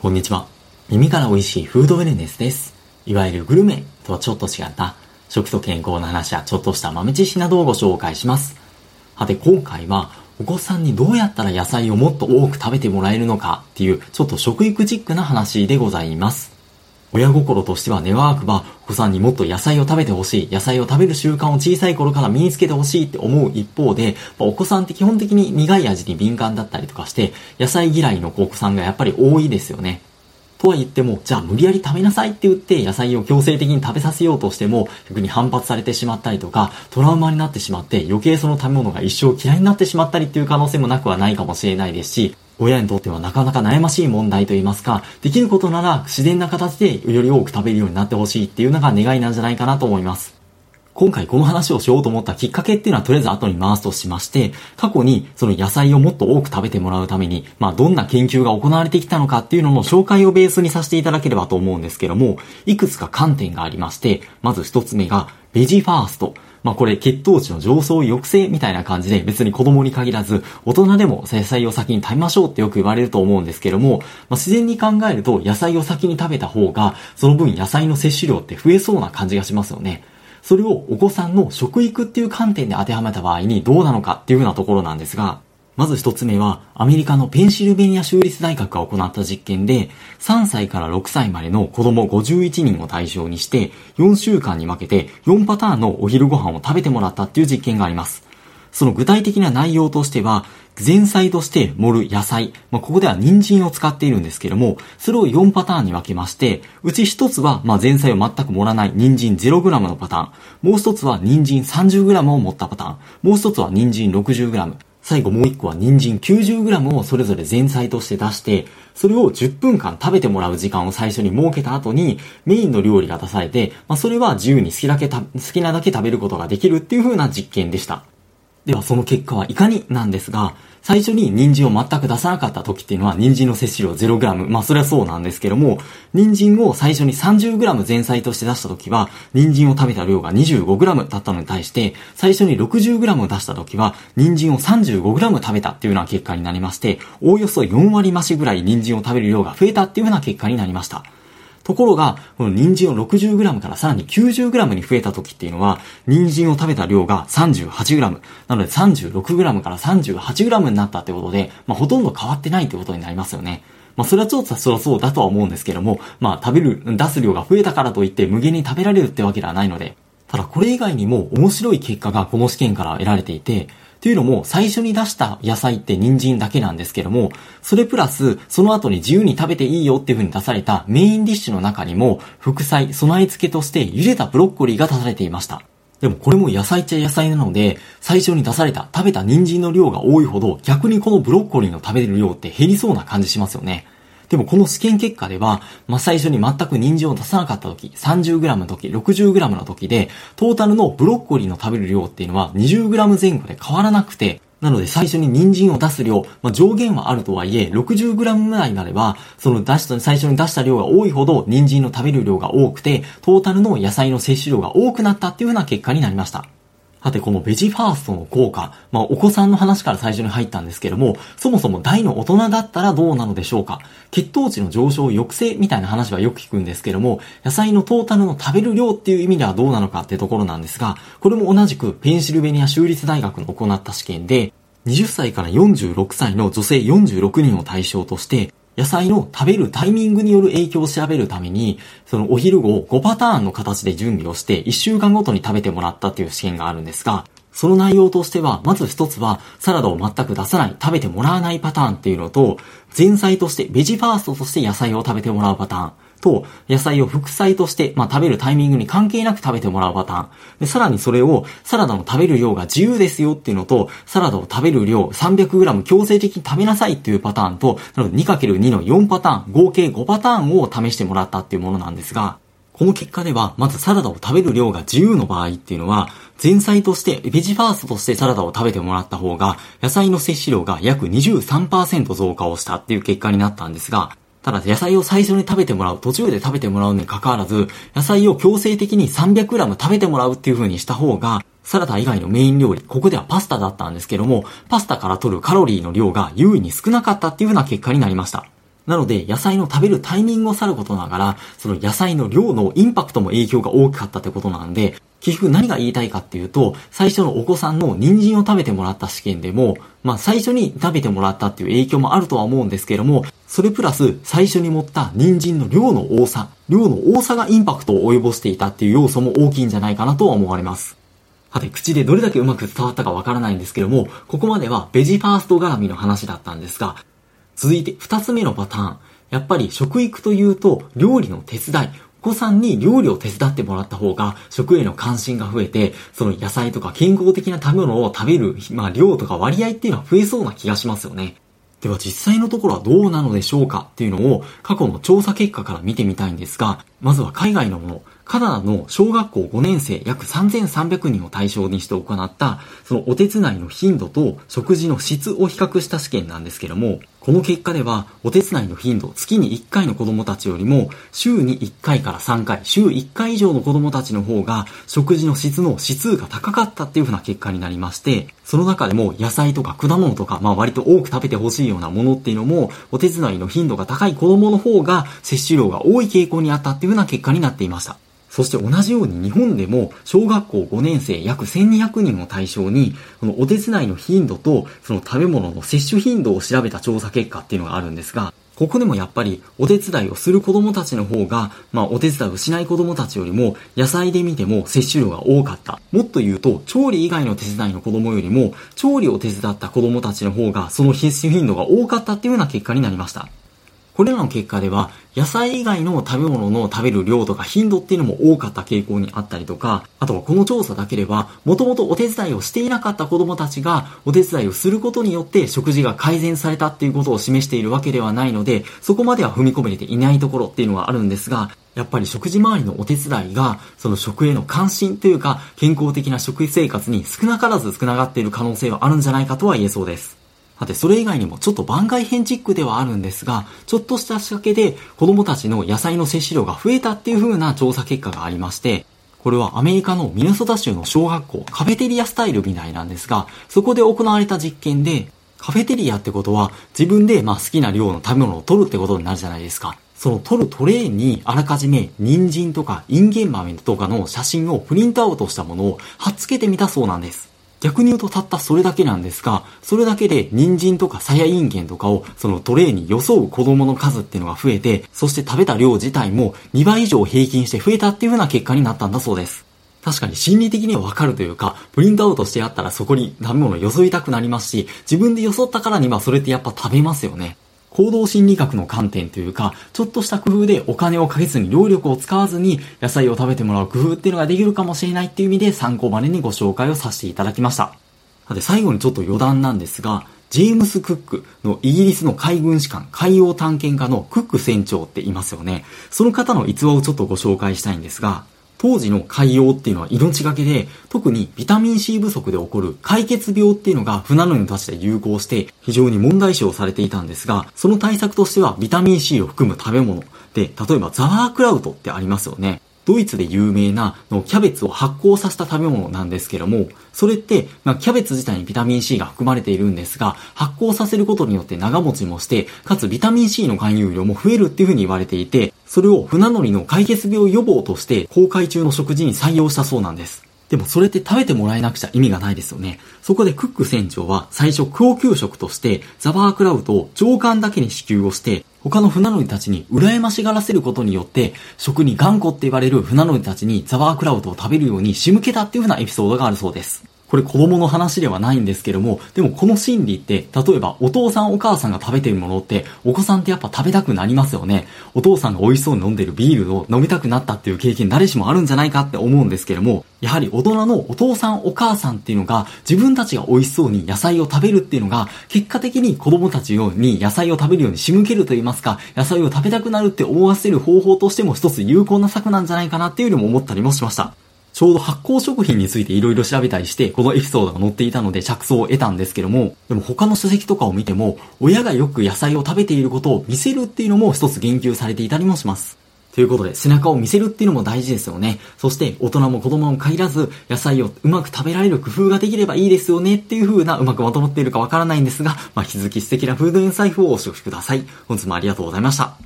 こんにちは。耳から美味しいフードウェルネスです。いわゆるグルメとはちょっと違った食と健康の話やちょっとした豆知識などをご紹介します。はて今回はお子さんにどうやったら野菜をもっと多く食べてもらえるのかっていうちょっと食育チックな話でございます。親心としては願わくば、お子さんにもっと野菜を食べてほしい、野菜を食べる習慣を小さい頃から身につけてほしいって思う一方で、まお子さんって基本的に苦い味に敏感だったりとかして、野菜嫌いのお子さんがやっぱり多いですよね。とは言っても、じゃあ無理やり食べなさいって言って野菜を強制的に食べさせようとしても、逆に反発されてしまったりとか、トラウマになってしまって余計その食べ物が一生嫌いになってしまったりっていう可能性もなくはないかもしれないですし、親にとってはなかなか悩ましい問題といいますか、できることなら自然な形でより多く食べるようになってほしいっていうのが願いなんじゃないかなと思います。今回この話をしようと思ったきっかけっていうのはとりあえず後に回すとしまして、過去にその野菜をもっと多く食べてもらうために、まあどんな研究が行われてきたのかっていうのの紹介をベースにさせていただければと思うんですけども、いくつか観点がありまして、まず一つ目が、ベジファースト。まあこれ血糖値の上層抑制みたいな感じで別に子供に限らず大人でも野菜を先に食べましょうってよく言われると思うんですけども、まあ、自然に考えると野菜を先に食べた方がその分野菜の摂取量って増えそうな感じがしますよね。それをお子さんの食育っていう観点で当てはめた場合にどうなのかっていうようなところなんですが、まず一つ目は、アメリカのペンシルベニア州立大学が行った実験で、3歳から6歳までの子供51人を対象にして、4週間に分けて4パターンのお昼ご飯を食べてもらったっていう実験があります。その具体的な内容としては、前菜として盛る野菜、まあ、ここでは人参を使っているんですけども、それを4パターンに分けまして、うち1つは、ま前菜を全く盛らない人参 0g のパターン、もう1つは人参 30g を盛ったパターン、もう1つは人参 60g、最後もう一個は人参 90g をそれぞれ前菜として出して、それを10分間食べてもらう時間を最初に設けた後に、メインの料理が出されて、まあ、それは自由に好きだけ好きなだけ食べることができるっていう風な実験でした。ではその結果はいかになんですが、最初に人参を全く出さなかった時っていうのは人参の摂取量 0g。まあそれはそうなんですけども、人参を最初に 30g 前菜として出した時は、人参を食べた量が 25g だったのに対して、最初に 60g 出した時は、人参を 35g 食べたっていうような結果になりまして、おおよそ4割増しぐらい人参を食べる量が増えたっていうような結果になりました。ところが、この人参を 60g からさらに 90g に増えた時っていうのは、人参を食べた量が 38g。なので 36g から 38g になったってことで、まあ、ほとんど変わってないってことになりますよね。まあ、それはちょっとそりゃそうだとは思うんですけども、まあ、食べる、出す量が増えたからといって無限に食べられるってわけではないので、ただこれ以外にも面白い結果がこの試験から得られていて、というのも、最初に出した野菜って人参だけなんですけども、それプラス、その後に自由に食べていいよっていう風に出されたメインディッシュの中にも、副菜、備え付けとして茹でたブロッコリーが出されていました。でもこれも野菜っちゃ野菜なので、最初に出された食べた人参の量が多いほど、逆にこのブロッコリーの食べる量って減りそうな感じしますよね。でもこの試験結果では、まあ、最初に全く人参を出さなかった時、30g の時、60g の時で、トータルのブロッコリーの食べる量っていうのは 20g 前後で変わらなくて、なので最初に人参を出す量、まあ、上限はあるとはいえ、60g ぐらいになれば、その出した、最初に出した量が多いほど、人参の食べる量が多くて、トータルの野菜の摂取量が多くなったっていうような結果になりました。さて、このベジファーストの効果、まあ、お子さんの話から最初に入ったんですけども、そもそも大の大人だったらどうなのでしょうか？血糖値の上昇抑制みたいな話はよく聞くんですけども、野菜のトータルの食べる量っていう意味ではどうなのかってところなんですが、これも同じくペンシルベニア州立大学の行った試験で、20歳から46歳の女性46人を対象として、野菜の食べるタイミングによる影響を調べるために、そのお昼後5パターンの形で準備をして1週間ごとに食べてもらったっていう試験があるんですが、その内容としては、まず一つは、サラダを全く出さない、食べてもらわないパターンっていうのと、前菜として、ベジファーストとして野菜を食べてもらうパターン。と、野菜を副菜として、まあ、食べるタイミングに関係なく食べてもらうパターン。で、さらにそれを、サラダの食べる量が自由ですよっていうのと、サラダを食べる量 300g 強制的に食べなさいっていうパターンと、なの 2×2 の4パターン、合計5パターンを試してもらったっていうものなんですが、この結果では、まずサラダを食べる量が自由の場合っていうのは、前菜として、ベジファーストとしてサラダを食べてもらった方が、野菜の摂取量が約23%増加をしたっていう結果になったんですが、ただ野菜を最初に食べてもらう、途中で食べてもらうにかかわらず、野菜を強制的に 300g 食べてもらうっていう風にした方が、サラダ以外のメイン料理、ここではパスタだったんですけども、パスタから取るカロリーの量が優位に少なかったっていう風な結果になりました。なので、野菜の食べるタイミングを去ることながら、その野菜の量のインパクトも影響が大きかったってことなんで、結局何が言いたいかっていうと、最初のお子さんの人参を食べてもらった試験でも、まあ最初に食べてもらったっていう影響もあるとは思うんですけども、それプラス最初に持った人参の量の多さ、量の多さがインパクトを及ぼしていたっていう要素も大きいんじゃないかなとは思われます。さて、口でどれだけうまく伝わったかわからないんですけども、ここまではベジファースト絡みの話だったんですが、続いて二つ目のパターン。やっぱり食育というと料理の手伝い、お子さんに料理を手伝ってもらった方が食への関心が増えて、その野菜とか健康的な食べ物を食べる、まあ量とか割合っていうのは増えそうな気がしますよね。では実際のところはどうなのでしょうか？っていうのを過去の調査結果から見てみたいんですが、まずは海外のもの、カナダの小学校5年生約3300人を対象にして行った、そのお手伝いの頻度と食事の質を比較した試験なんですけども、この結果では、お手伝いの頻度、月に1回の子供たちよりも、週に1回から3回、週1回以上の子供たちの方が、食事の質の指数が高かったっていう風な結果になりまして、その中でも野菜とか果物とか、まあ割と多く食べてほしいようなものっていうのも、お手伝いの頻度が高い子供の方が、摂取量が多い傾向にあったっていう風な結果になっていました。そして同じように日本でも小学校5年生約1200人を対象に、このお手伝いの頻度とその食べ物の摂取頻度を調べた調査結果っていうのがあるんですが、ここでもやっぱりお手伝いをする子供たちの方が、まあお手伝いをしない子供たちよりも野菜で見ても摂取量が多かった。もっと言うと、調理以外の手伝いの子供よりも、調理を手伝った子供たちの方がその摂取頻度が多かったっていうような結果になりました。これらの結果では、野菜以外の食べ物の食べる量とか頻度っていうのも多かった傾向にあったりとか、あとはこの調査だけでは、もともとお手伝いをしていなかった子供たちが、お手伝いをすることによって食事が改善されたっていうことを示しているわけではないので、そこまでは踏み込めていないところっていうのはあるんですが、やっぱり食事周りのお手伝いが、その食への関心というか、健康的な食生活に少なからず少ながっている可能性はあるんじゃないかとは言えそうです。さて、それ以外にもちょっと番外編チックではあるんですが、ちょっとした仕掛けで子供たちの野菜の摂取量が増えたっていう風な調査結果がありまして、これはアメリカのミネソタ州の小学校、カフェテリアスタイルみたいなんですが、そこで行われた実験で、カフェテリアってことは自分でまあ好きな量の食べ物を取るってことになるじゃないですか。その取るトレーにあらかじめ人参とかインゲン豆とかの写真をプリントアウトしたものを貼っ付けてみたそうなんです。逆に言うとたったそれだけなんですが、それだけで人参とかさやインゲンとかをそのトレーに装う子供の数っていうのが増えて、そして食べた量自体も2倍以上平均して増えたっていう風な結果になったんだそうです。確かに心理的にはわかるというか、プリントアウトしてあったらそこに食べ物を装いたくなりますし、自分で装ったからにはそれってやっぱ食べますよね。行動心理学の観点というか、ちょっとした工夫でお金をかけずに労力を使わずに野菜を食べてもらう工夫っていうのができるかもしれないっていう意味で参考までにご紹介をさせていただきました。さて最後にちょっと余談なんですが、ジェームス・クックのイギリスの海軍士官、海洋探検家のクック船長っていますよね。その方の逸話をちょっとご紹介したいんですが、当時の海洋っていうのは命がけで、特にビタミン C 不足で起こる解決病っていうのが船乗りのたちで流行して非常に問題視をされていたんですが、その対策としてはビタミン C を含む食べ物で、例えばザワークラウトってありますよね。ドイツで有名なのキャベツを発酵させた食べ物なんですけども、それって、まあ、キャベツ自体にビタミン C が含まれているんですが、発酵させることによって長持ちもして、かつビタミン C の含有量も増えるっていうふうに言われていて、それを船乗りの解決病予防として公開中の食事に採用したそうなんです。でもそれって食べてもらえなくちゃ意味がないですよね。そこでクック船長は最初高級食としてザバークラウトを上官だけに支給をして他の船乗りたちに羨ましがらせることによって食に頑固って言われる船乗りたちにザバークラウトを食べるように仕向けたっていう風なエピソードがあるそうです。これ子供の話ではないんですけども、でもこの心理って、例えばお父さんお母さんが食べてるものって、お子さんってやっぱ食べたくなりますよね。お父さんが美味しそうに飲んでるビールを飲みたくなったっていう経験誰しもあるんじゃないかって思うんですけども、やはり大人のお父さんお母さんっていうのが自分たちが美味しそうに野菜を食べるっていうのが結果的に子供たちに野菜を食べるように仕向けると言いますか野菜を食べたくなるって思わせる方法としても一つ有効な策なんじゃないかなっていうのも思ったりもしました。ちょうど発酵食品について色々調べたりして、このエピソードが載っていたので着想を得たんですけども、でも他の書籍とかを見ても、親がよく野菜を食べていることを見せるっていうのも一つ言及されていたりもします。ということで、背中を見せるっていうのも大事ですよね。そして、大人も子供も限らず、野菜をうまく食べられる工夫ができればいいですよねっていう風な、うまくまとまっているかわからないんですが、まあ、引き続き素敵なフードイン財布をお過ごしください。本日もありがとうございました。